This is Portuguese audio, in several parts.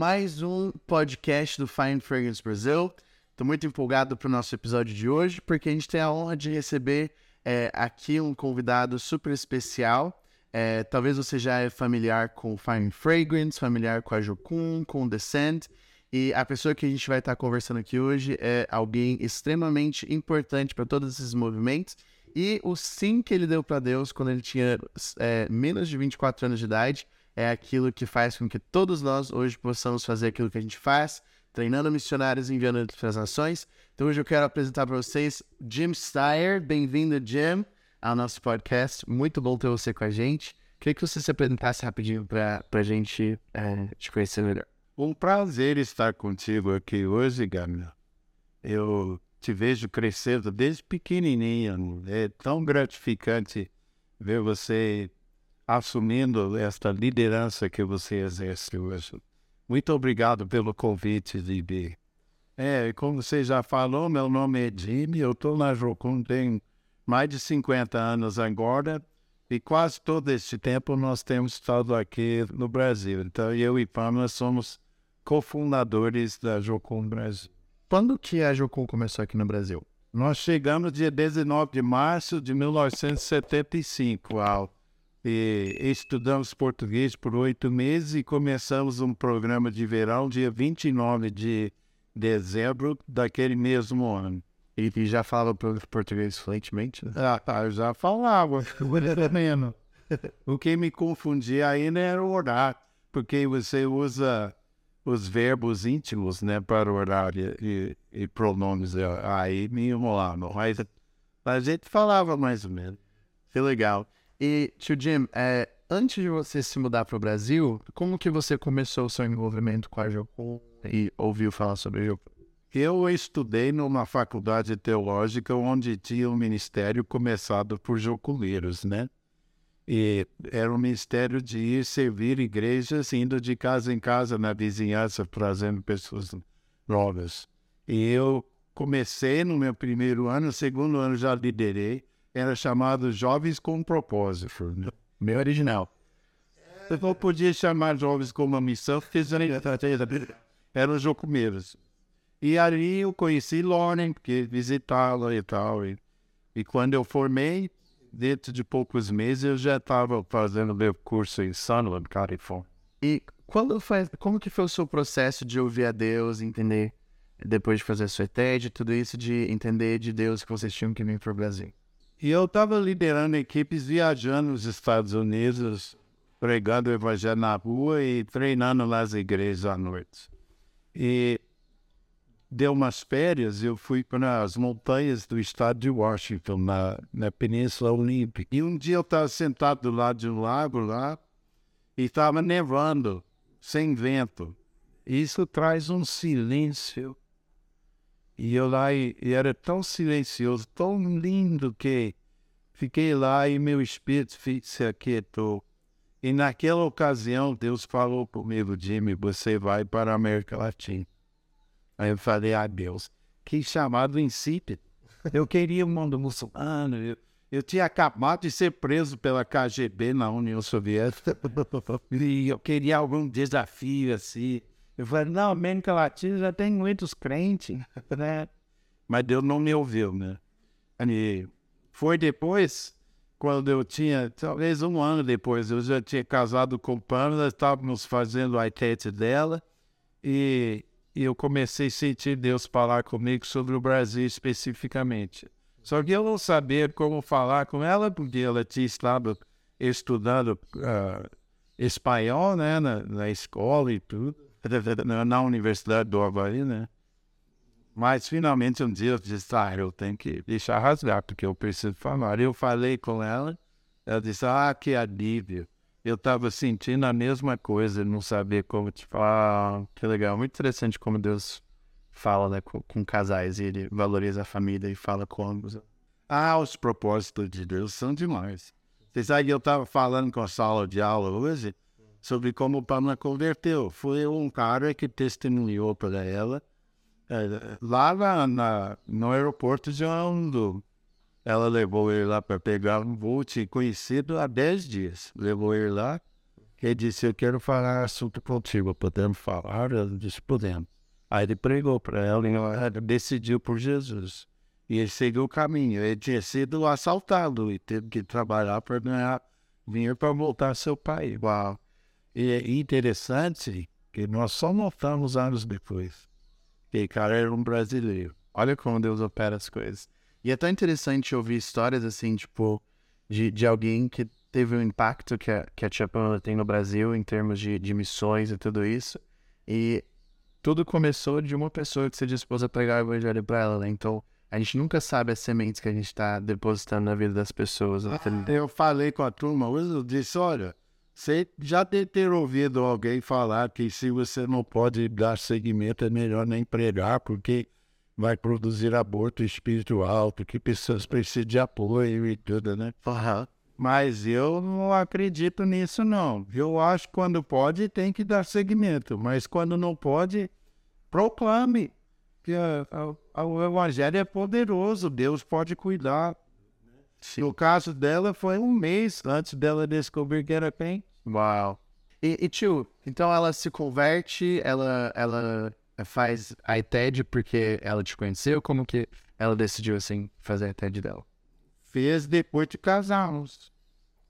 mais um podcast do Fine Fragrance Brasil. Estou muito empolgado para o nosso episódio de hoje, porque a gente tem a honra de receber é, aqui um convidado super especial. É, talvez você já é familiar com Fine Fragrance, familiar com a Jocum, com Descent. E a pessoa que a gente vai estar conversando aqui hoje é alguém extremamente importante para todos esses movimentos. E o sim que ele deu para Deus quando ele tinha é, menos de 24 anos de idade é aquilo que faz com que todos nós hoje possamos fazer aquilo que a gente faz, treinando missionários e enviando para as nações. Então hoje eu quero apresentar para vocês Jim Steyer. Bem-vindo, Jim, ao nosso podcast. Muito bom ter você com a gente. Queria que você se apresentasse rapidinho para a gente é, te conhecer melhor. Um prazer estar contigo aqui hoje, Gabriel. Eu te vejo crescendo desde pequenininho. É tão gratificante ver você assumindo esta liderança que você exerce hoje. Muito obrigado pelo convite, Libi. É, como você já falou, meu nome é Jimmy, eu estou na Jocum tem mais de 50 anos agora e quase todo este tempo nós temos estado aqui no Brasil. Então, eu e Pamela somos cofundadores da Jocum Brasil. Quando que a Jocum começou aqui no Brasil? Nós chegamos dia 19 de março de 1975 ao e estudamos português por oito meses e começamos um programa de verão dia 29 de dezembro daquele mesmo ano. E, e já falava português fluentemente? Né? Ah, tá, eu já falava. o que me confundia ainda era o horário, porque você usa os verbos íntimos, né, para orar e, e, e pronomes. Aí me enrolava. Mas a gente falava mais ou menos. Que legal. E, tio Jim, é, antes de você se mudar para o Brasil, como que você começou o seu envolvimento com a Jocum e ouviu falar sobre a Jocum? Eu estudei numa faculdade teológica onde tinha um ministério começado por joculeiros, né? E era um ministério de ir servir igrejas, indo de casa em casa na vizinhança, trazendo pessoas novas. E eu comecei no meu primeiro ano, segundo ano já liderei, era chamado Jovens com Propósito. Né? Meu original. Eu não podia chamar jovens com uma missão, porque eram jocumeiros. E ali eu conheci Lauren, porque visitá-la e tal. E, e quando eu formei, dentro de poucos meses, eu já estava fazendo meu curso em Sunland, Califórnia. E quando faz, como que foi o seu processo de ouvir a Deus, entender, depois de fazer a sua TED, tudo isso, de entender de Deus que vocês tinham que vir para o Brasil? E eu estava liderando equipes viajando nos Estados Unidos, pregando o evangelho na rua e treinando nas igrejas à noite. E deu umas férias, eu fui para as montanhas do estado de Washington, na, na Península Olímpica. E um dia eu estava sentado do lado de um lago lá e estava nevando, sem vento. Isso traz um silêncio e eu lá, e, e era tão silencioso, tão lindo que fiquei lá e meu espírito se aquietou. E naquela ocasião, Deus falou comigo, Jimmy, você vai para a América Latina. Aí eu falei, ah, Deus, que chamado insípido. Eu queria o um mundo muçulmano, eu, eu tinha acabado de ser preso pela KGB na União Soviética. e eu queria algum desafio assim. Eu falei, não, América Latina já tem muitos crentes, né? Mas Deus não me ouviu, né? E foi depois, quando eu tinha, talvez um ano depois, eu já tinha casado com Pamela, estávamos fazendo a tete dela, e, e eu comecei a sentir Deus falar comigo sobre o Brasil especificamente. Só que eu não sabia como falar com ela, porque ela tinha estado estudando uh, espanhol, né, na, na escola e tudo na Universidade do Havaí, né? Mas finalmente um dia eu disse, ah, eu tenho que deixar rasgar, porque eu preciso falar. Eu falei com ela, ela disse, ah, que alívio. Eu estava sentindo a mesma coisa, não sabia como te falar. Que legal, muito interessante como Deus fala né, com, com casais ele valoriza a família e fala com ambos. Ah, os propósitos de Deus são demais. Você sabe que eu estava falando com a sala de aula hoje, sobre como o Pamela converteu. Foi um cara que testemunhou para ela é, lá na, na, no aeroporto de Honolulu. Ela levou ele lá para pegar um voo, tinha conhecido há 10 dias. Levou ele lá Ele disse, eu quero falar assunto contigo, podemos falar? Ela disse, podemos. Aí ele pregou para ela e ela decidiu por Jesus. E ele seguiu o caminho. Ele tinha sido assaltado e teve que trabalhar para ganhar dinheiro para voltar ao seu país. Uau. E é interessante que nós só notamos anos depois que o cara era um brasileiro. Olha como Deus opera as coisas. E é tão interessante ouvir histórias assim, tipo, de, de alguém que teve um impacto que a, que a Tia Pamela tem no Brasil em termos de, de missões e tudo isso. E tudo começou de uma pessoa que se dispôs a pregar o evangelho para ela, né? Então, a gente nunca sabe as sementes que a gente está depositando na vida das pessoas. né? Eu falei com a turma, hoje eu disse, olha, você já deve ter ouvido alguém falar que se você não pode dar seguimento, é melhor nem pregar, porque vai produzir aborto espiritual, porque pessoas precisam de apoio e tudo, né? Aham. Mas eu não acredito nisso, não. Eu acho que quando pode, tem que dar seguimento. Mas quando não pode, proclame. Que a- a- o evangelho é poderoso, Deus pode cuidar. Sim. No caso dela, foi um mês antes dela descobrir que era quem. Uau. E, e tio, então ela se converte, ela, ela faz a ITED porque ela te conheceu? Como que ela decidiu, assim, fazer a ITED dela? Fez depois de casarmos.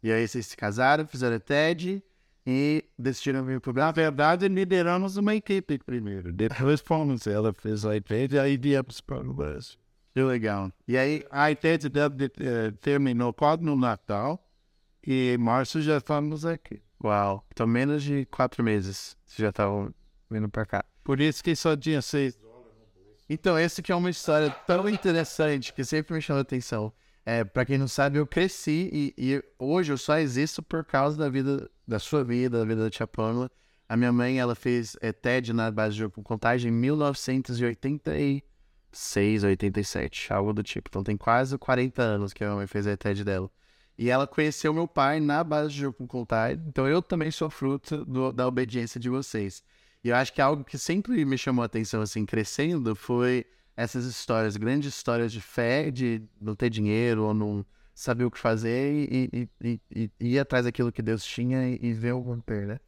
E aí vocês se casaram, fizeram a TED e decidiram vir pro Na Brasil. verdade, lideramos uma equipe primeiro. Depois fomos. Ela fez a ITED e aí viemos para o Brasil. Que legal. E aí, A ITED dela, eh, terminou quase no Natal e em março já estamos aqui. uau. Então menos de quatro meses vocês já estavam vindo pra cá. Por isso que só tinha seis. Então, esse que é uma história tão interessante que sempre me chamou a atenção. É, para quem não sabe, eu cresci e, e hoje eu só existo por causa da vida, da sua vida, da vida da tia Pamela. A minha mãe, ela fez é, TED na base de contagem em 1986, 87, algo do tipo. Então tem quase 40 anos que a minha mãe fez a TED dela. E ela conheceu meu pai na base de contagem. Então eu também sou fruto do- da obediência de vocês. E eu acho que algo que sempre me chamou a atenção, assim, crescendo, foi essas histórias, grandes histórias de fé, de não ter dinheiro ou não saber o que fazer e, e, e, e- e ir atrás daquilo que Deus tinha e, e ver o romper, né?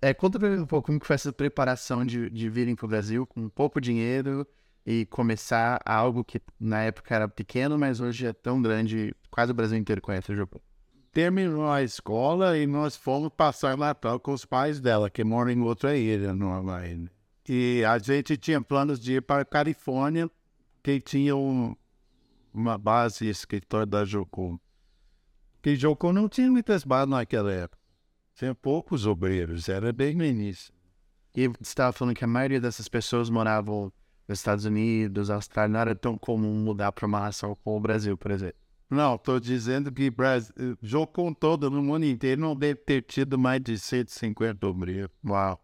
É, conta pra mim um pouco como que foi essa preparação de, de virem pro Brasil com pouco dinheiro e começar algo que na época era pequeno, mas hoje é tão grande, quase o Brasil inteiro conhece o Japão. Terminou a escola e nós fomos passar Natal com os pais dela, que moram em outra ilha no Havaí. né? E a gente tinha planos de ir para a Califórnia, que tinha um- uma base escritório da Jocum. Que Jocum não tinha muitas bases naquela época. Tinha poucos obreiros, era bem no início. E você estava falando que a maioria dessas pessoas moravam nos Estados Unidos, Austrália, não era tão comum mudar para uma nação como o Brasil, por exemplo. Não, estou dizendo que Brasil, Jocum todo no mundo inteiro não deve ter tido mais de 150 obreiros. Uau.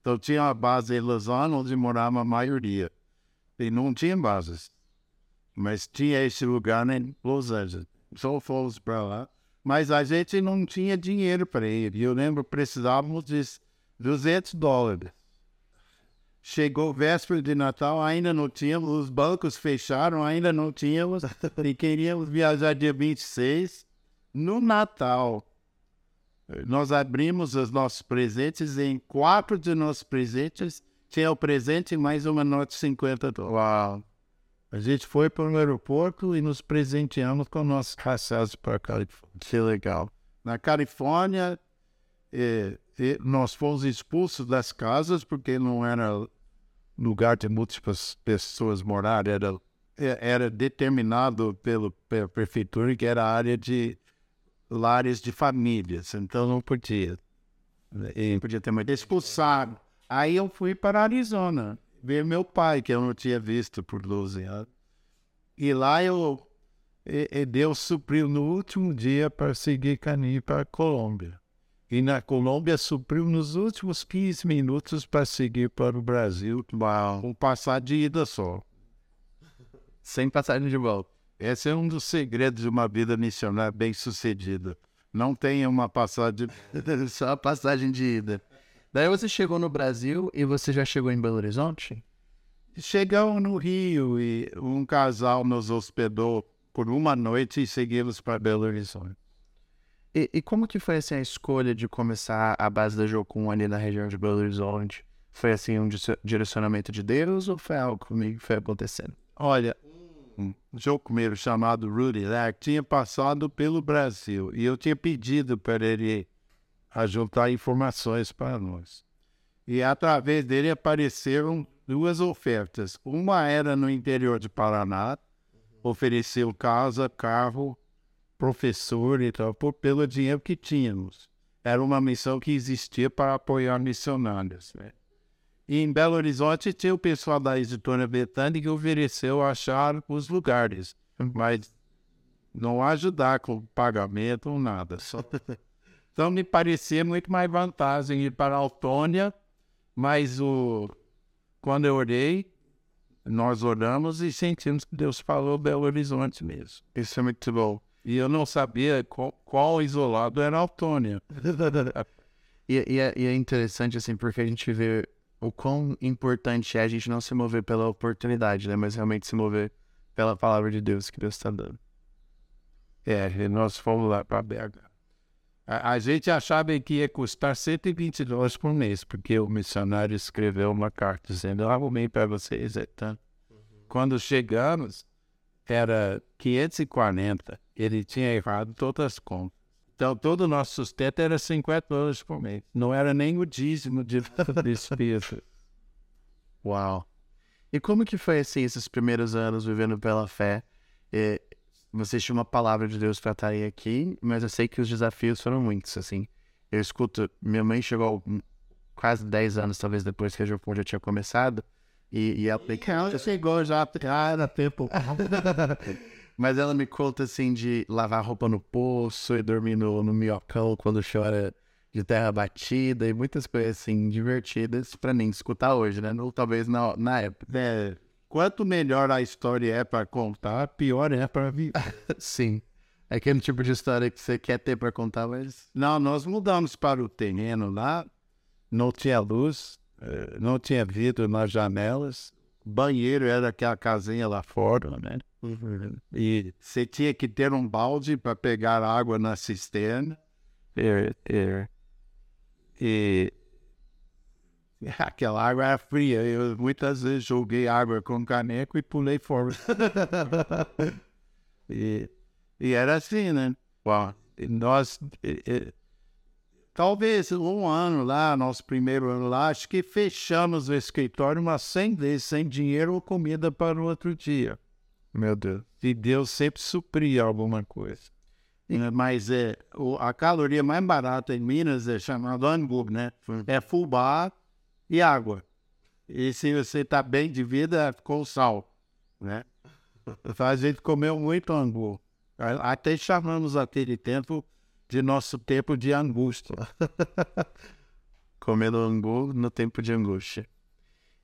Então tinha uma base em Lausanne onde morava a maioria. E não tinha bases. Mas tinha esse lugar em Los Angeles. Só fomos para lá. Mas a gente não tinha dinheiro para ir. Eu lembro precisávamos de 200 dólares. Chegou véspera de Natal, ainda não tínhamos, os bancos fecharam, ainda não tínhamos, e queríamos viajar dia 26. No Natal, nós abrimos os nossos presentes em quatro de nossos presentes tinha o presente e mais uma nota de 50 dólares. A gente foi para o aeroporto e nos presenteamos com nossos passagens para a Califórnia. Que legal. Na Califórnia, eh, eh, nós fomos expulsos das casas porque não era lugar de múltiplas pessoas morar, era, eh, era determinado pela prefeitura que era área de lares de famílias, então não podia. E Podia ter muito. expulsaram. Aí eu fui para Arizona ver meu pai, que eu não tinha visto por 12 anos. E lá eu e, e Deus supriu no último dia para seguir caminho para Colômbia. E na Colômbia supriu nos últimos 15 minutos para seguir para o Brasil, Uau. com passar de ida só. Sem passagem de volta. Esse é um dos segredos de uma vida missionária bem sucedida. Não tenha uma passagem de Só a passagem de ida. Daí você chegou no Brasil e você já chegou em Belo Horizonte? Chegamos no Rio e um casal nos hospedou por uma noite e seguimos para Belo Horizonte. E, e como que foi assim a escolha de começar a base da Jocum ali na região de Belo Horizonte? Foi assim um direcionamento de Deus ou foi algo que foi acontecendo? Olha, um jocumeiro chamado Rudy Lack tinha passado pelo Brasil e eu tinha pedido para ele ajuntar informações para nós. E através dele apareceram duas ofertas. Uma era no interior de Paraná, ofereceu casa, carro, professor e tal, por, pelo dinheiro que tínhamos. Era uma missão que existia para apoiar missionários. Né? E em Belo Horizonte tinha o pessoal da editora Betânia que ofereceu achar os lugares, mas não ajudar com pagamento ou nada. Só... Então me parecia muito mais vantagem ir para a Autônia, mas o... quando eu orei, nós oramos e sentimos que Deus falou Belo Horizonte mesmo. Isso é muito bom. E eu não sabia qual, qual isolado era a Autônia. e, e, é, e é interessante, assim, porque a gente vê o quão importante é a gente não se mover pela oportunidade, né? Mas realmente se mover pela palavra de Deus que Deus está dando. É, nós fomos lá para BH. A, a, gente achava que ia custar 120 dólares por mês, porque o missionário escreveu uma carta dizendo: Eu arrumei para vocês. É tanto. Uhum. Quando chegamos, era 540. Ele tinha errado todas as contas. Então, todo o nosso sustento era 50 dólares por mês. Não era nem o dízimo de despesa. Uau. E como que foi, assim, esses primeiros anos vivendo pela fé? E vocês tinham uma palavra de Deus para estarem aqui, mas eu sei que os desafios foram muitos, assim. Eu escuto, minha mãe chegou quase 10 anos, talvez, depois que a Jopon já tinha começado, e, e ela... Ela chegou já, era tempo. Mas ela me conta assim de lavar roupa no poço e dormir no, no minhocão quando chora de terra batida e muitas coisas assim divertidas para nem escutar hoje, né? Ou talvez na, na época. É, quanto melhor a história é para contar, pior é para viver. Sim. É aquele tipo de história que você quer ter para contar, mas. Não, nós mudamos para o terreno lá, não tinha luz, eh, não tinha vidro nas janelas, banheiro era aquela casinha lá fora, né? Uhum. E você tinha que ter um balde para pegar água na cisterna. É, é. E aquela água era fria. Eu muitas vezes joguei água com caneco e pulei fora. e, e era assim, né? Bom, nós. E, e, talvez um ano lá, nosso primeiro ano lá, acho que fechamos o escritório umas 100 vezes, sem dinheiro ou comida para o outro dia. Meu Deus. E Deus sempre supria alguma coisa. Né? Mas é, o, a caloria mais barata em Minas é chamada angu, né? É fubá e água. E se você está bem de vida, é com sal, né? Então a gente comeu muito angu. Até chamamos aquele tempo de nosso tempo de angústia. Comendo angu no tempo de angústia.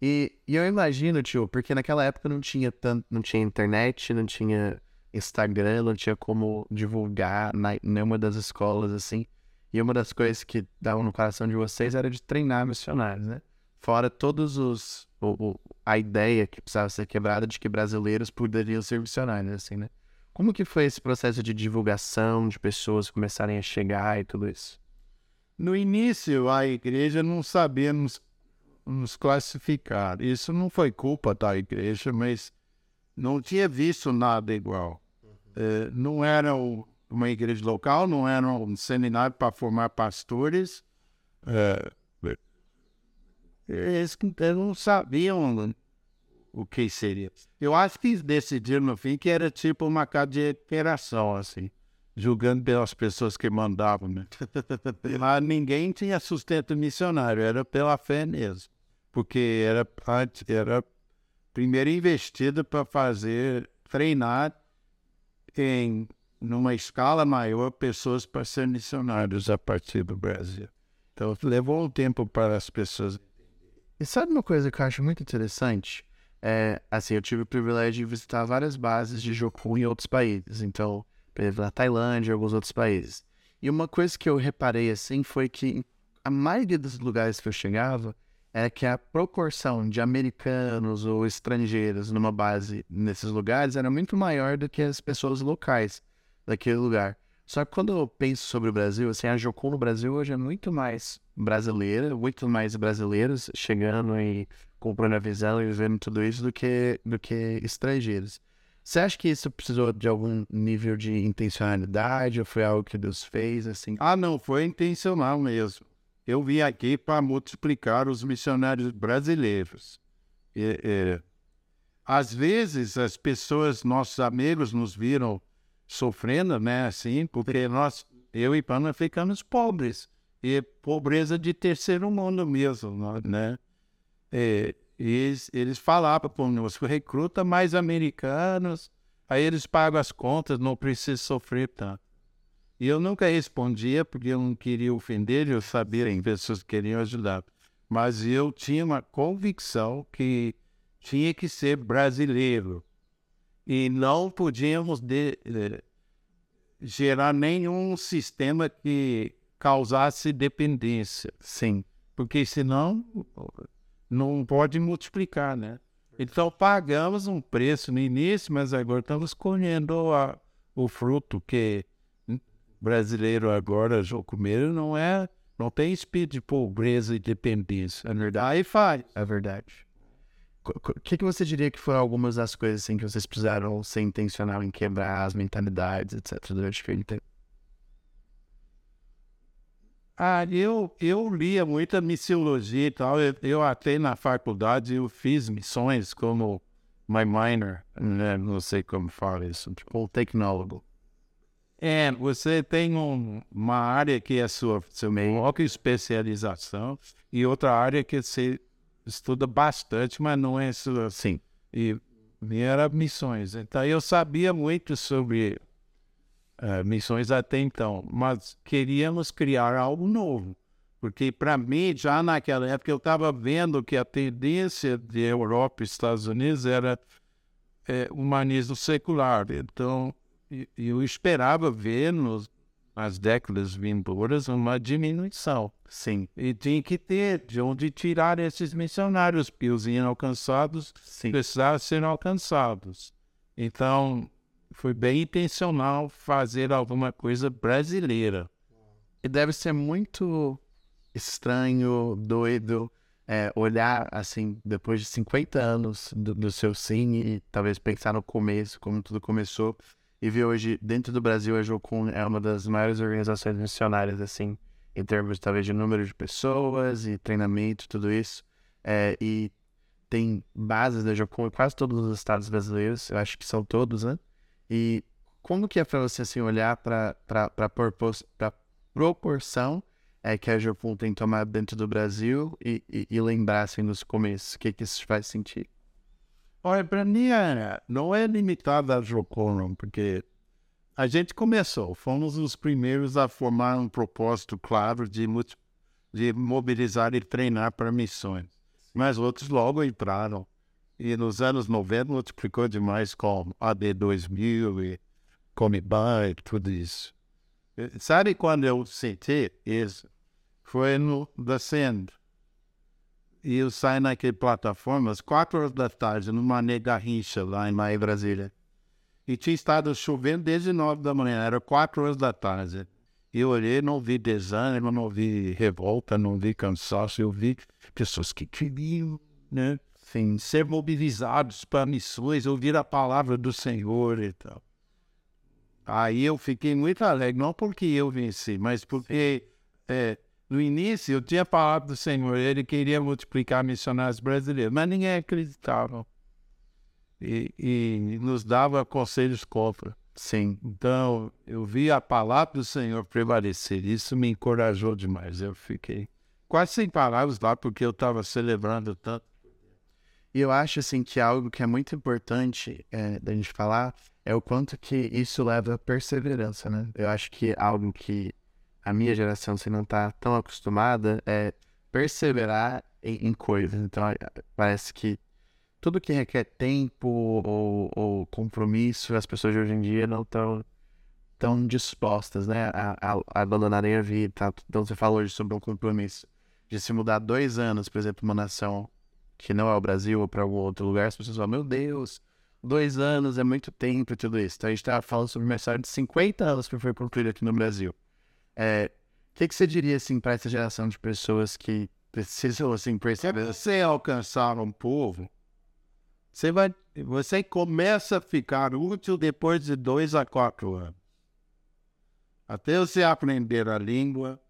E, e, eu imagino, tio, porque naquela época não tinha tanto, não tinha internet, não tinha Instagram, não tinha como divulgar na nenhuma das escolas, assim. E uma das coisas que davam no coração de vocês era de treinar missionários, né? Fora todos os. O, o, a ideia que precisava ser quebrada de que brasileiros poderiam ser missionários, assim, né? Como que foi esse processo de divulgação, de pessoas começarem a chegar e tudo isso? No início, a igreja não sabia nos nos classificar. Isso não foi culpa da igreja, mas não tinha visto nada igual. É, não era uma igreja local, não era um seminário para formar pastores. É, eles, eles não sabiam o que seria. Eu acho que decidiram no fim que era tipo uma cadeia de operação, assim, julgando pelas pessoas que mandavam. Né? Mas ninguém tinha sustento missionário, era pela fé mesmo porque era, era primeiro investido para fazer, treinar em numa escala maior pessoas para ser missionários a partir do Brasil. Então levou um tempo para as pessoas. E sabe uma coisa que eu acho muito interessante? É, assim, eu tive o privilégio de visitar várias bases de Joku em outros países. Então, por exemplo, na Tailândia e alguns outros países. E uma coisa que eu reparei assim foi que a maioria dos lugares que eu chegava, é que a proporção de americanos ou estrangeiros numa base nesses lugares era muito maior do que as pessoas locais daquele lugar. Só que quando eu penso sobre o Brasil, assim, a Jocum no Brasil hoje é muito mais brasileira, muito mais brasileiros chegando e comprando a visão e vendo tudo isso do que, do que estrangeiros. Você acha que isso precisou de algum nível de intencionalidade ou foi algo que Deus fez, assim? Ah, não, foi intencional mesmo. Eu vim aqui para multiplicar os missionários brasileiros. E, e, às vezes as pessoas, nossos amigos, nos viram sofrendo, né? Assim, porque nós, eu e Pana, ficamos pobres. E pobreza de terceiro mundo mesmo, né? E, eles, eles falavam conosco, recruta mais americanos, aí eles pagam as contas, não precisa sofrer tanto. E eu nunca respondia porque eu não queria ofender, eu sabia que pessoas queriam ajudar. Mas eu tinha uma convicção que tinha que ser brasileiro e não podíamos de, de, gerar nenhum sistema que causasse dependência. Sim. Porque senão não pode multiplicar, né? Então pagamos um preço no início, mas agora estamos colhendo a, o fruto que brasileiro agora, comer não é, não tem espírito de pobreza e dependência. É verdade. Aí faz. É verdade. O que, que você diria que foram algumas das coisas assim, que vocês precisaram ser intencional em quebrar as mentalidades, etc., durante aquele tempo? Ah, eu, eu lia muita missiologia e tal. Eu, eu até na faculdade eu fiz missões como my minor, né? não sei como fala isso, tipo tecnólogo. É, você tem um, uma área que é sua, sua foco especialização e outra área que você estuda bastante, mas não é sua. Sim. E, e era missões. Então eu sabia muito sobre uh, missões até então, mas queríamos criar algo novo. Porque para mim, já naquela época, eu estava vendo que a tendência de Europa e Estados Unidos era é, humanismo secular. Então, eu esperava ver nos, nas décadas vindouras uma diminuição. Sim. E tinha que ter de onde tirar esses missionários, porque os inalcançados Sim. precisavam ser alcançados. Então, foi bem intencional fazer alguma coisa brasileira. E deve ser muito estranho, doido, é, olhar assim, depois de 50 anos do, do seu e talvez pensar no começo, como tudo começou, e ver hoje, dentro do Brasil, a Jocum é uma das maiores organizações missionárias, assim, em termos talvez de número de pessoas e treinamento, tudo isso. É, e tem bases da Jocum em quase todos os estados brasileiros, eu acho que são todos, né? E como que é para você assim, olhar para a proporção é, que a Jopum tem tomado dentro do Brasil e, e, e lembrar assim, nos começos o que, que isso faz sentir? Olha, para mim não é limitado a Jocum, porque a gente começou, fomos os primeiros a formar um propósito claro de, de mobilizar e treinar para missões. Mas outros logo entraram. E nos anos 90 multiplicou demais com AD 2000 e Comiban e tudo isso. Sabe quando eu senti isso? Foi no The Send. E eu saí naquela plataforma às quatro horas da tarde, numa rincha lá em Maia, Brasília. E tinha estado chovendo desde nove da manhã, era quatro horas da tarde. E eu olhei, não vi desânimo, não vi revolta, não vi cansaço, eu vi pessoas que queriam, né? Sim, ser mobilizados para missões, ouvir a palavra do Senhor e tal. Aí eu fiquei muito alegre, não porque eu venci, mas porque é, no início eu tinha a palavra do Senhor, ele queria multiplicar missionários brasileiros, mas ninguém acreditava. E, e nos dava conselhos contra. Sim. Então eu vi a palavra do Senhor prevalecer, isso me encorajou demais. Eu fiquei quase sem palavras lá, porque eu estava celebrando tanto. E eu acho assim que algo que é muito importante é, da gente falar é o quanto que isso leva a perseverança, né? Eu acho que algo que a minha geração se não está tão acostumada é perseverar em, em, coisas. Então parece que tudo que requer tempo ou, ou compromisso, as pessoas de hoje em dia não estão tão dispostas, né, a, a, a abandonarem a vida. Então você falou hoje sobre um compromisso de se mudar dois anos, por exemplo, uma nação que não é o Brasil ou para algum outro lugar, as pessoas falam, meu Deus, dois anos é muito tempo e tudo isso. Então a gente estava falando sobre uma história de 50 anos que foi concluída aqui no Brasil. É, o que, que você diria assim para essa geração de pessoas que precisam assim perceber? Se você alcançar um povo, você vai, você começa a ficar útil depois de dois a quatro anos. Até você aprender a língua,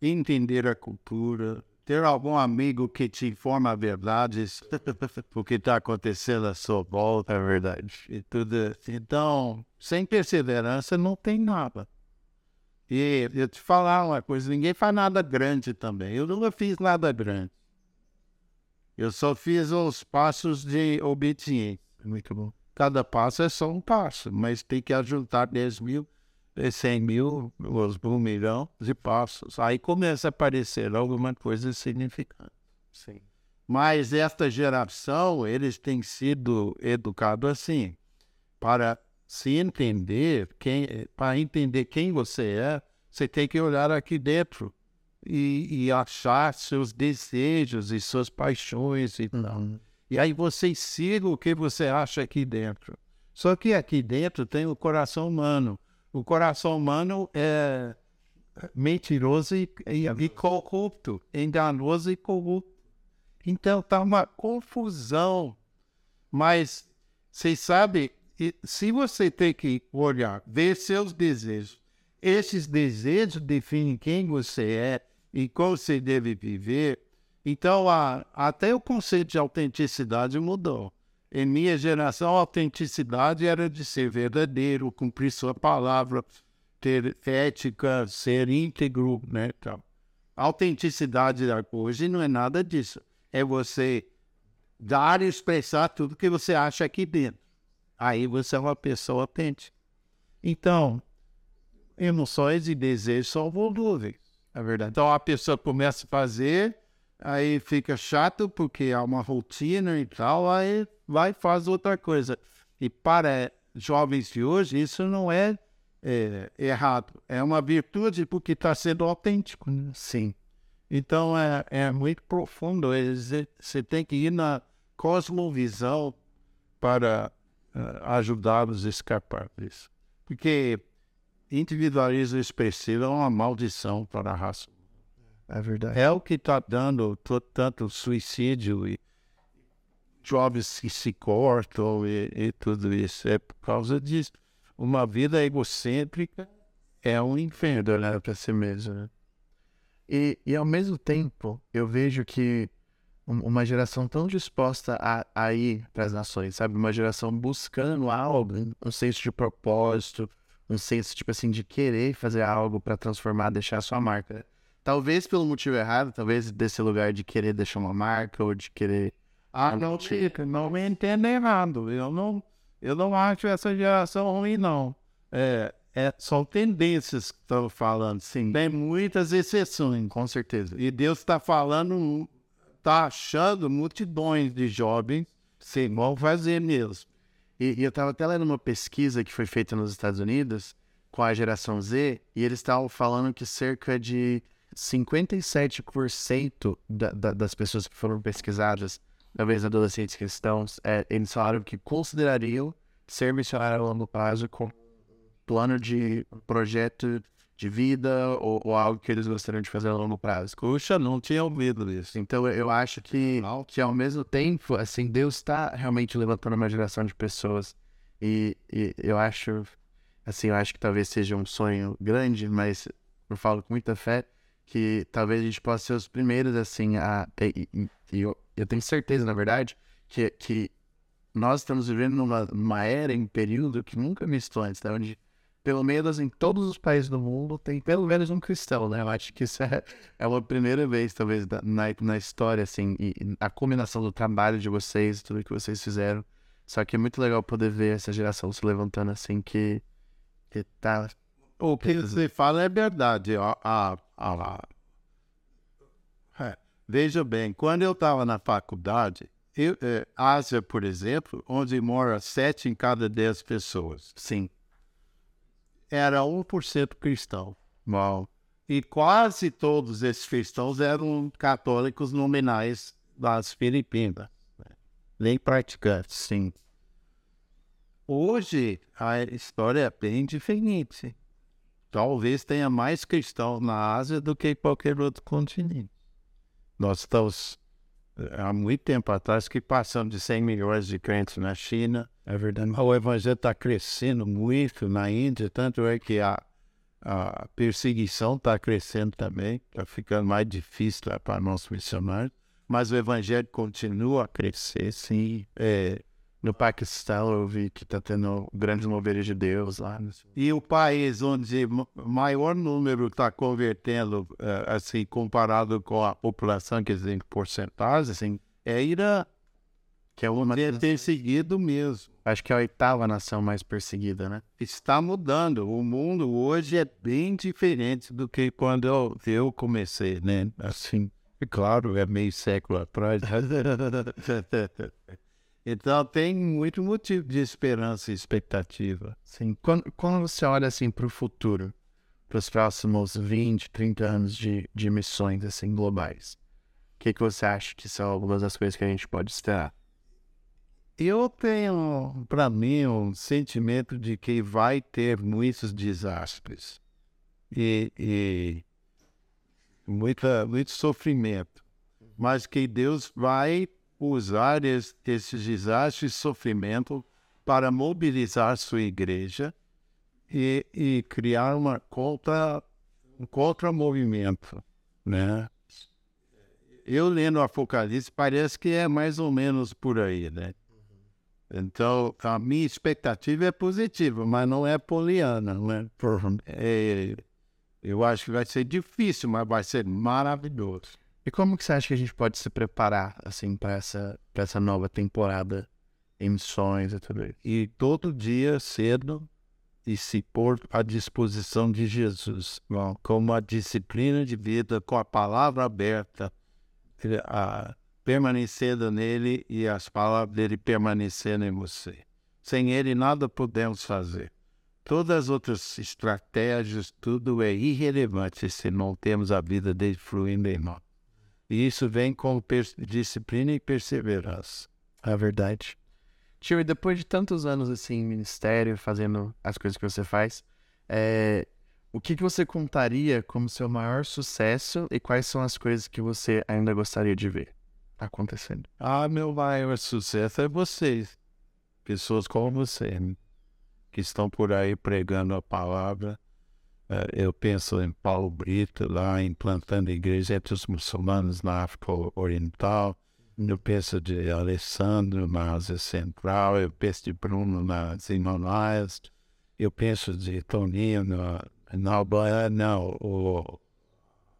entender a cultura, ter algum amigo que te informa a verdade, o que está acontecendo à sua volta, É verdade. e tudo. Então, sem perseverança não tem nada. E eu te falar uma coisa, ninguém faz nada grande também. Eu nunca fiz nada grande. Eu só fiz os passos de obediência. Muito bom. Cada passo é só um passo, mas tem que ajuntar 10 mil, 100 mil, um milhão de passos. Aí começa a aparecer alguma coisa significante. Sim. Mas esta geração, eles têm sido educados assim, para se entender, quem, para entender quem você é, você tem que olhar aqui dentro e, e achar seus desejos e suas paixões e tal. Não. E aí você siga o que você acha aqui dentro. Só que aqui dentro tem o coração humano. O coração humano é mentiroso e, e, e corrupto, enganoso e corrupto. Então tá uma confusão. Mas vocês sabem, se você tem que olhar, ver seus desejos, esses desejos definem quem você é e como você deve viver. Então, a, até o conceito de autenticidade mudou. Em minha geração, a autenticidade era de ser verdadeiro, cumprir sua palavra, ter ética, ser íntegro, né? Então, a autenticidade hoje não é nada disso. É você dar e expressar tudo que você acha aqui dentro. Aí você é uma pessoa autêntica. Então, emoções e desejos são volúveis. É verdade. Então a pessoa começa a fazer, aí fica chato porque há uma rotina e tal, aí vai e faz outra coisa. E para jovens de hoje, isso não é, é errado. É uma virtude porque está sendo autêntico. né? Sim. Então é, é muito profundo. Você tem que ir na cosmovisão para eh, ajudá-los a escapar disso. Porque individualismo expressivo é uma maldição para a raça. É verdade. É o que está dando to- tanto suicídio e jovens que se cortam e, e tudo isso. É por causa disso. Uma vida egocêntrica é um inferno, né? para si mesmo, né? E, e ao mesmo tempo, eu vejo que um- uma geração tão disposta a, a ir para as nações, sabe? Uma geração buscando algo, um senso de propósito, um senso, tipo assim, de querer fazer algo para transformar, deixar a sua marca. Talvez pelo motivo errado, talvez desse lugar de querer deixar uma marca ou de querer. Ah, não, Chico, não me entenda errado. Eu não, eu não acho essa geração ruim, não. É, é, são tendências que estão falando. Sim, Tem muitas exceções. com certeza. E Deus está falando, está achando multidões de jovens que vão fazer mesmo. E, e eu estava até lendo uma pesquisa que foi feita nos Estados Unidos com a geração Z, e eles estavam falando que cerca de 57% da, da, das pessoas que foram pesquisadas, talvez adolescentes cristãos, é, eles falaram que considerariam ser missionário a longo prazo com plano de projeto de vida ou, ou algo que eles gostariam de fazer a longo prazo. Puxa, não tinha ouvido isso. Então eu- eu acho que, que ao mesmo tempo, assim, Deus está realmente levantando uma geração de pessoas. E, e eu acho, assim, eu acho que talvez seja um sonho grande, mas eu falo com muita fé que talvez a gente possa ser os primeiros, assim, a. E, e- e eu, eu tenho certeza, na verdade, que, que nós estamos vivendo numa, numa era, em um período que nunca visto antes, né? onde pelo menos em todos os países do mundo tem pelo menos um cristão, né? Eu acho que isso é, é uma primeira vez, talvez, na, na história, assim, e, e a combinação do trabalho de vocês, tudo que vocês fizeram. Só que é muito legal poder ver essa geração se levantando assim, que, que tá. O que você fala é verdade. A, a, a- é, Veja bem, quando eu estava na faculdade, eu, é, Ásia, por exemplo, onde mora sete em cada dez pessoas, Sim. era 1% cristão. Uau. E quase todos esses cristãos eram católicos nominais das Filipinas, né? nem praticantes. Sim. Hoje a história é bem diferente. Talvez tenha mais cristãos na Ásia do que em qualquer outro continente. Nós estamos eh, há muito tempo atrás que passamos de 100 milhões de crentes na China. É verdade. O evangelho está crescendo muito na Índia, tanto é que a, a perseguição está crescendo também, está ficando mais difícil para nós missionários, mas o evangelho continua a crescer, sim. É, no Paquistão eu vi que está tendo grandes moveres de Deus lá. E o país onde maior número está convertendo, eh, assim, comparado com a população, quer dizer, em porcentagem, assim, é Irã. Que é uma é perseguido mesmo. Acho que é a oitava nação mais perseguida, né? Está mudando. O mundo hoje é bem diferente do que quando eu, eu comecei, né? Assim, claro, é meio século atrás. Então tem muito motivo de esperança e expectativa. Sim. Quando, quando você olha assim para o futuro, para os próximos 20, 30 anos de, de missões assim globais, o que, que você acha que são algumas das coisas que a gente pode esperar? Eu tenho, para mim, um sentimento de que vai ter muitos desastres e, e muita, muito sofrimento, mas que Deus vai usar esses desastres e sofrimento para mobilizar sua igreja e, e criar uma contra, um contra-movimento, né? Eu lendo Apocalipse parece que é mais ou menos por aí, né? Então, a minha expectativa é positiva, mas não é poliana, né? É, eu acho que vai ser difícil, mas vai ser maravilhoso. E como que você acha que a gente pode se preparar, assim, para essa, essa nova temporada em missões e tudo isso? E todo dia cedo e se pôr à disposição de Jesus, bom, uma disciplina de vida, com a palavra aberta, a, permanecendo nele e as palavras dele permanecendo em você. Sem ele nada podemos fazer. Todas as outras estratégias, tudo é irrelevante se não temos a vida dele fluindo em nós. E isso vem com disciplina e perseverança. É verdade. Tio, e depois de tantos anos assim em ministério, fazendo as coisas que você faz, é, o que, que você contaria como seu maior sucesso e quais são as coisas que você ainda gostaria de ver acontecendo? Ah, meu maior sucesso é vocês. Pessoas como você, que estão por aí pregando a palavra eu penso em Paulo Brito, lá implantando igrejas entre os muçulmanos na África Oriental. Eu penso de Alessandro na Ásia Central. Eu penso de Bruno nas Himalaias. Eu penso de Toninho na, na Albânia, não, o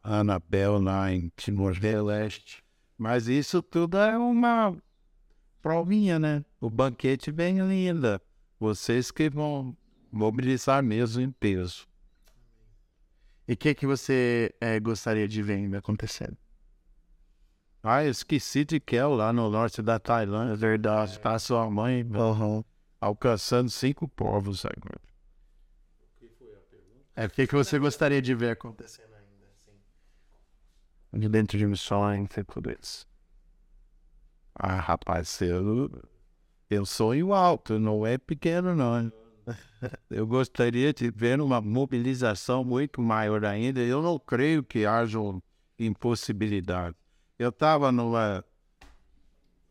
Anabel lá em Timor-Leste. Mas isso tudo é uma provinha, né? O banquete vem ainda. Vocês que vão mobilizar mesmo em peso. E o que, que você é, gostaria de ver ainda acontecendo? Ah, eu esqueci de Kel lá no norte da Tailândia. É verdade. Está sua mãe uhum. alcançando cinco povos agora. É, o que, que você gostaria de ver acontecendo ainda, assim? De dentro de missões e tudo isso. Ah, rapaz, eu, eu sonho alto, não é pequeno, não. Eu gostaria de ver uma mobilização muito maior ainda. Eu não creio que haja impossibilidade. Eu estava numa,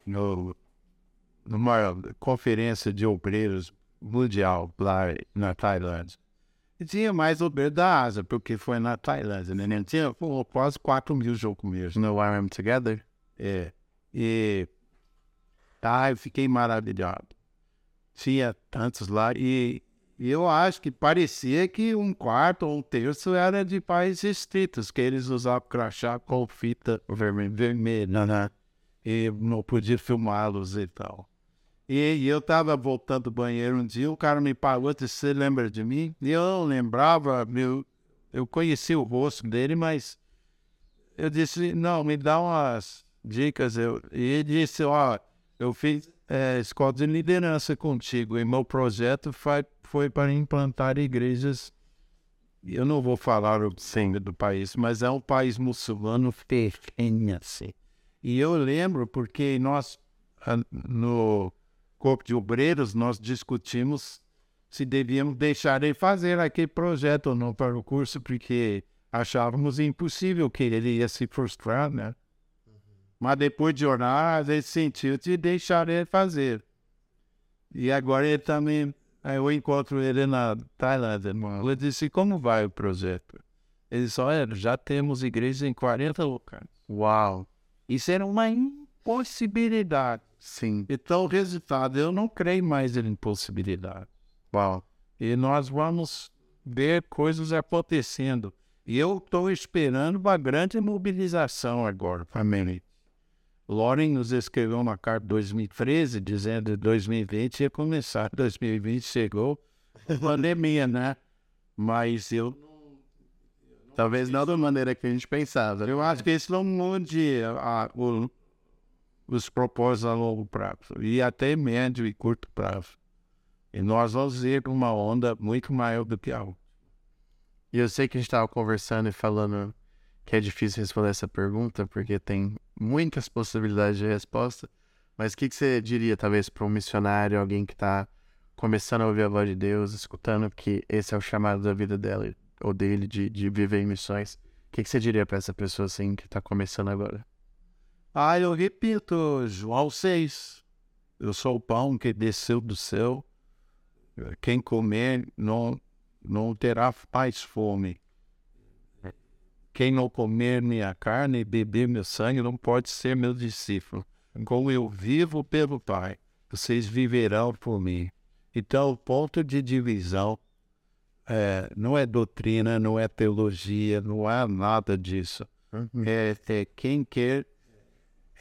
numa conferência de obreiros mundial lá na Tailândia. E tinha mais obreiros da Ásia, porque foi na Tailândia, né? Tinha pô, quase 4 mil jogos No RM Together? É. E tá, eu fiquei maravilhado tinha tantos lá e, eu acho que parecia que um quarto ou um terço era de países restritos, que eles usavam crachá com fita vermelha, né? E não podia filmá-los e tal. E, e eu estava voltando do banheiro um dia, o cara me parou disse, você lembra de mim? E eu não lembrava, meu, eu conheci o rosto dele, mas eu disse, não, me dá umas dicas. Eu, e ele disse, ó, eu fiz é, escola de liderança contigo. E meu projeto foi, foi para implantar igrejas. Eu não vou falar o centro do país, mas é um país muçulmano pequeno assim. E eu lembro porque nós, no, corpo de obreiros, nós discutimos se devíamos deixar ele fazer aquele projeto ou não para o curso, porque achávamos impossível que ele ia se frustrar, né? Mas depois de orar, a gente sentiu de deixar ele fazer. E agora ele também. Aí eu encontro ele na Tailândia. Eu disse: Como vai o projeto? Ele disse: Olha, já temos igreja em 40 locais. Uau! Isso era uma impossibilidade. Sim. Então, o resultado, eu não creio mais em impossibilidade. Uau! E nós vamos ver coisas acontecendo. E eu estou esperando uma grande mobilização agora, família. Loren nos escreveu uma carta em 2013 dizendo que 2020 ia começar. 2020 chegou, pandemia, né? Mas eu. Talvez não da maneira que a gente pensava. Eu acho que isso não mude a, o, os propósitos a longo prazo, e até médio e curto prazo. E nós vamos ir com uma onda muito maior do que a outra. E eu sei que a gente estava conversando e falando que é difícil responder essa pergunta, porque tem muitas possibilidades de resposta. Mas o que, que você diria, talvez, para um missionário, alguém que está começando a ouvir a voz de Deus, escutando que esse é o chamado da vida dela ou dele de, de viver em missões? O que, que você diria para essa pessoa assim que está começando agora? Ah, eu repito, João 6. Eu sou o pão que desceu do céu. Quem comer não, não terá mais fome. Quem não comer minha carne e beber meu sangue não pode ser meu discípulo. Como eu vivo pelo Pai, vocês viverão por mim. Então, o ponto de divisão é, não é doutrina, não é teologia, não é nada disso. Uhum. É, é quem quer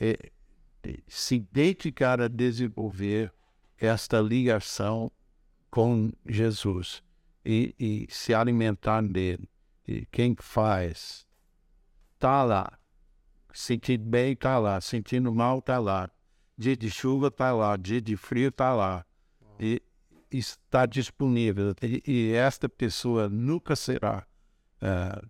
é, se dedicar a desenvolver esta ligação com Jesus e, e se alimentar dele. E quem faz, tá lá. Sentindo bem, tá lá. Sentindo mal, tá lá. Dia de chuva, tá lá. Dia de frio, tá lá. E está disponível. E, e esta pessoa nunca será é,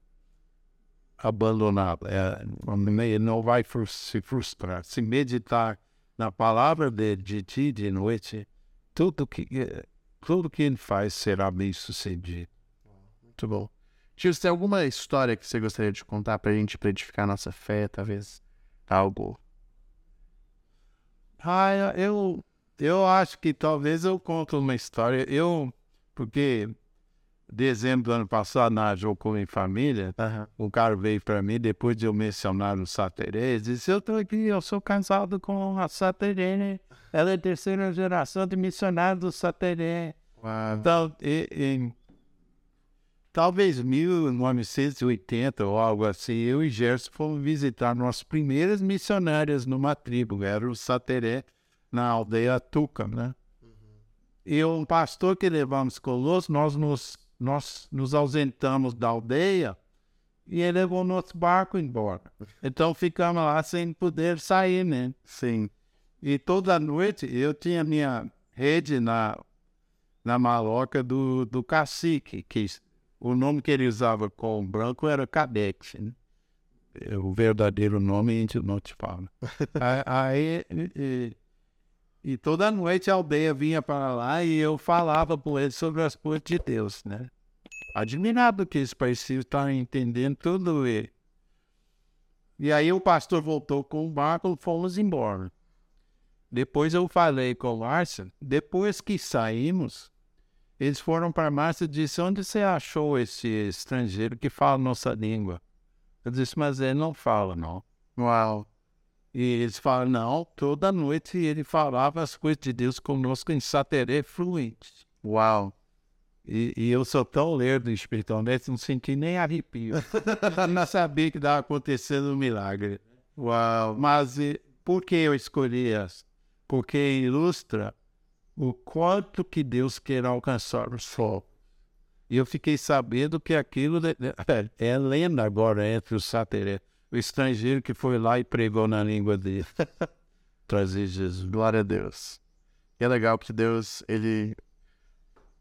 abandonada. É, não vai se frustrar. Se meditar na palavra de e de noite, tudo que, tudo que ele faz será bem sucedido. Muito bom. Tio, você tem alguma história que você gostaria de contar pra gente, pra edificar a nossa fé, talvez? Algo. Ah, eu, eu acho que talvez eu conto uma história. Eu, porque dezembro do ano passado, na Jocum em Família, Uhum. um cara veio para mim, depois de eu mencionar o Saterê, disse, eu tô aqui, eu sou casado com a Saterê, né? Ela é terceira geração de missionário do Saterê. Então, e- em talvez 1980 ou algo assim, eu e Gerson fomos visitar nossas primeiras missionárias numa tribo, era o Sateré, na aldeia Tuca, né? E um pastor que levamos conosco, nós nos, nós nos ausentamos da aldeia e ele levou nosso barco embora. Então ficamos lá sem poder sair, né? Sim. E toda noite eu tinha minha rede na, na maloca do, do cacique, que o nome que ele usava com o branco era Cadete. Né? É, O verdadeiro nome a gente não te fala. Aí, e, e- toda noite a aldeia vinha para lá e eu falava com ele sobre as coisas de Deus, né? Admirado que eles pareciam estar entendendo tudo. E, e aí o pastor voltou com o barco e fomos embora. Depois eu falei com o Márcio, depois que saímos, eles foram para Márcio e disse, onde você achou esse estrangeiro que fala nossa língua? Eu disse, mas ele não fala, não. Uau. E eles falam, não, toda noite ele falava as coisas de Deus conosco em saterê fluente. Uau. E, e eu sou tão lerdo espiritualmente, não senti nem arrepio. não sabia que estava acontecendo um milagre. Uau. Mas e, por que eu escolhi essa? Porque ilustra o quanto que Deus quer alcançar o sol. E eu fiquei sabendo que aquilo é, é- lenda agora entre os sateré. O estrangeiro que foi lá e pregou na língua dele. Trazer Jesus. Glória a Deus. E é legal que Deus, ele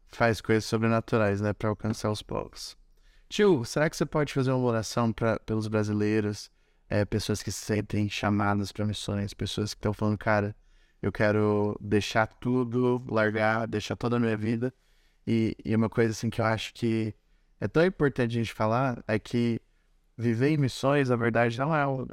faz coisas sobrenaturais, né, para alcançar os povos. Tio, será que você pode fazer uma oração pra, pelos brasileiros, é, pessoas que se sentem chamadas para missões, pessoas que estão falando, cara, Eu quero deixar tudo, largar, deixar toda a minha vida. E, e uma coisa assim que eu acho que é tão importante a gente falar é que viver em missões, na verdade, não é um,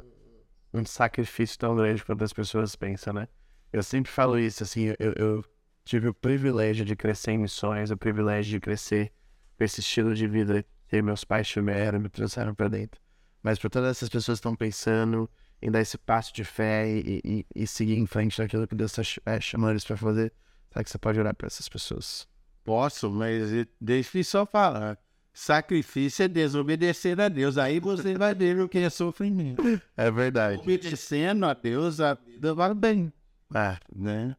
um sacrifício tão grande quanto as pessoas pensam, né? Eu sempre falo isso, assim, eu, eu tive o privilégio de crescer em missões, o privilégio de crescer com esse estilo de vida que meus pais tiveram, me trouxeram para dentro. Mas para todas essas pessoas que estão pensando em dar esse passo de fé e, e, e seguir em frente naquilo que Deus está é, chamando eles para fazer, será que você pode orar para essas pessoas? Posso, mas deixa eu só falar. Sacrifício é desobedecer a Deus. Aí você vai ver o que é sofrimento. É verdade. Obedecendo a Deus, a vida vai bem. É. Né?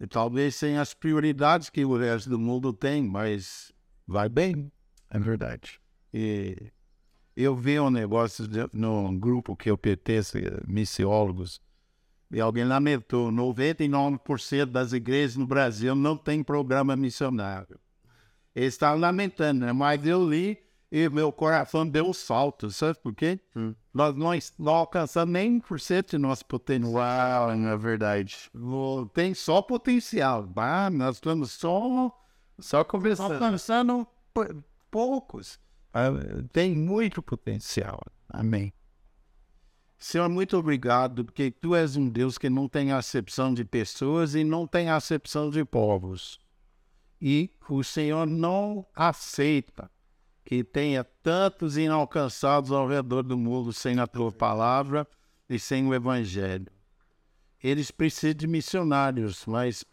E talvez sem as prioridades que o resto do mundo tem, mas vai bem. É verdade. E eu vi um negócio de, no grupo que eu pertenço, missiólogos, e alguém lamentou: 99% das igrejas no Brasil não tem programa missionário. Eles estavam lamentando, né? mas eu li e meu coração deu um salto, sabe por quê? Hum. Nós não, não alcançamos nem 1% de nosso potencial. Uau, é verdade. Tem só potencial. Ah, nós estamos só, só conversando. alcançando poucos. Ah, tem muito potencial. Amém. Senhor, muito obrigado, porque Tu és um Deus que não tem acepção de pessoas e não tem acepção de povos. E o Senhor não aceita que tenha tantos inalcançados ao redor do mundo sem a tua palavra e sem o evangelho. Eles precisam de missionários, mas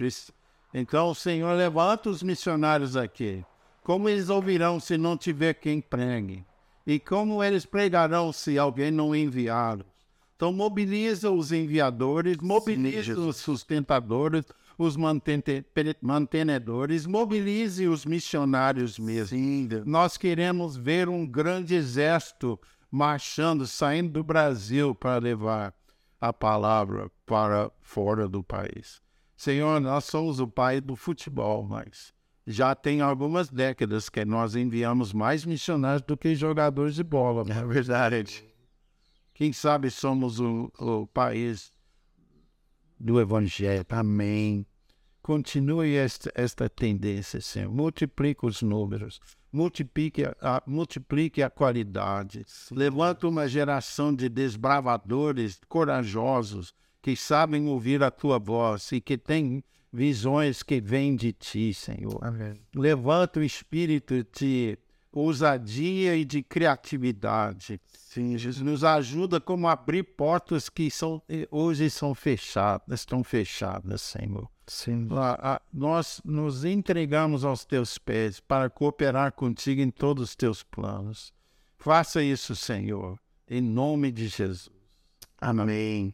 então, Senhor, levanta os missionários aqui. Como eles ouvirão se não tiver quem pregue? E como eles pregarão se alguém não enviá-los? Então, mobiliza os enviadores, mobiliza Sim, os sustentadores, os mantenedores, mobilize os missionários mesmo. Sim, Nós queremos ver um grande exército marchando, saindo do Brasil para levar a palavra para fora do país. Senhor, nós somos o pai do futebol, mas já tem algumas décadas que nós enviamos mais missionários do que jogadores de bola. É verdade. Quem sabe somos o, o país do Evangelho. Amém. Continue esta, esta tendência, Senhor. Multiplique os números, multiplique a, multiplique a qualidade. Levanta uma geração de desbravadores corajosos que sabem ouvir a tua voz e que têm visões que vêm de ti, Senhor. Amém. Levanta o espírito de ousadia e de criatividade. Sim, Jesus nos ajuda como abrir portas que são, hoje são fechadas, estão fechadas, Senhor. Sim. Nós nos entregamos aos teus pés para cooperar contigo em todos os teus planos. Faça isso, Senhor, em nome de Jesus. Amém.